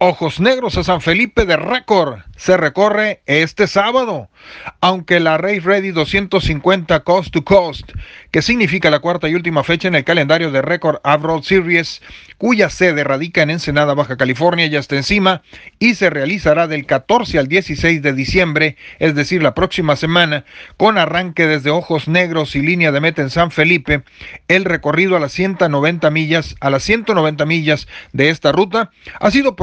Ojos Negros a San Felipe de Récord. Se recorre este sábado, aunque la Race Ready 250 Coast to Coast, que significa la cuarta y última fecha en el calendario de Record Road Series, cuya sede radica en Ensenada, Baja California, ya está encima y se realizará del 14 al 16 de diciembre, es decir, la próxima semana, con arranque desde Ojos Negros y línea de meta en San Felipe, el recorrido a las 190 millas, a las 190 millas de esta ruta. Ha sido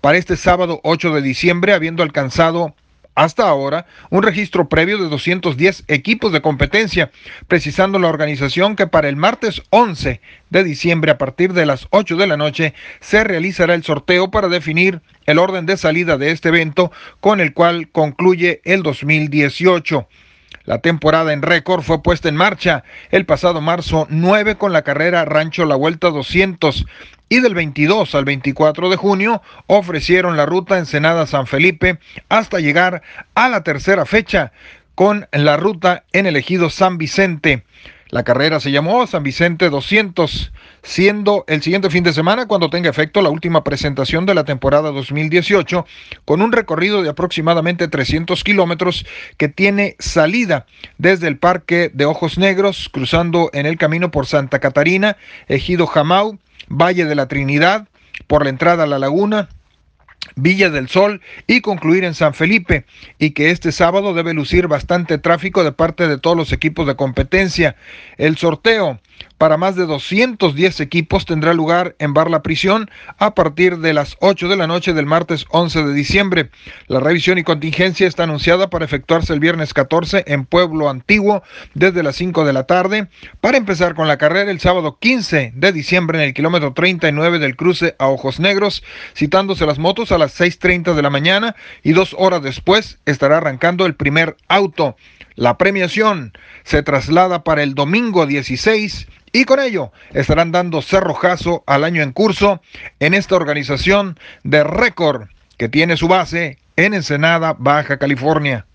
para este sábado 8 de diciembre, habiendo alcanzado hasta ahora un registro previo de 210 equipos de competencia, precisando la organización que para el martes 11 de diciembre a partir de las 8 de la noche se realizará el sorteo para definir el orden de salida de este evento con el cual concluye el 2018. La temporada en récord fue puesta en marcha el pasado marzo 9 con la carrera Rancho La Vuelta 200 y del 22 al 24 de junio ofrecieron la ruta Ensenada San Felipe hasta llegar a la tercera fecha con la ruta en el ejido San Vicente. La carrera se llamó San Vicente 200, siendo el siguiente fin de semana cuando tenga efecto la última presentación de la temporada 2018, con un recorrido de aproximadamente 300 kilómetros que tiene salida desde el Parque de Ojos Negros, cruzando en el camino por Santa Catarina, Ejido Jamau, Valle de la Trinidad, por la entrada a la laguna, Villa del Sol y concluir en San Felipe y que este sábado debe lucir bastante tráfico de parte de todos los equipos de competencia. El sorteo para más de 210 equipos tendrá lugar en Bar La Prisión a partir de las 8 de la noche del martes 11 de diciembre. La revisión y contingencia está anunciada para efectuarse el viernes 14 en Pueblo Antiguo desde las 5 de la tarde para empezar con la carrera el sábado 15 de diciembre en el kilómetro 39 del cruce a Ojos Negros, citándose las motos a las 6.30 de la mañana y dos horas después estará arrancando el primer auto. La premiación se traslada para el domingo 16 y con ello estarán dando cerrojazo al año en curso en esta organización de récord que tiene su base en Ensenada, Baja California.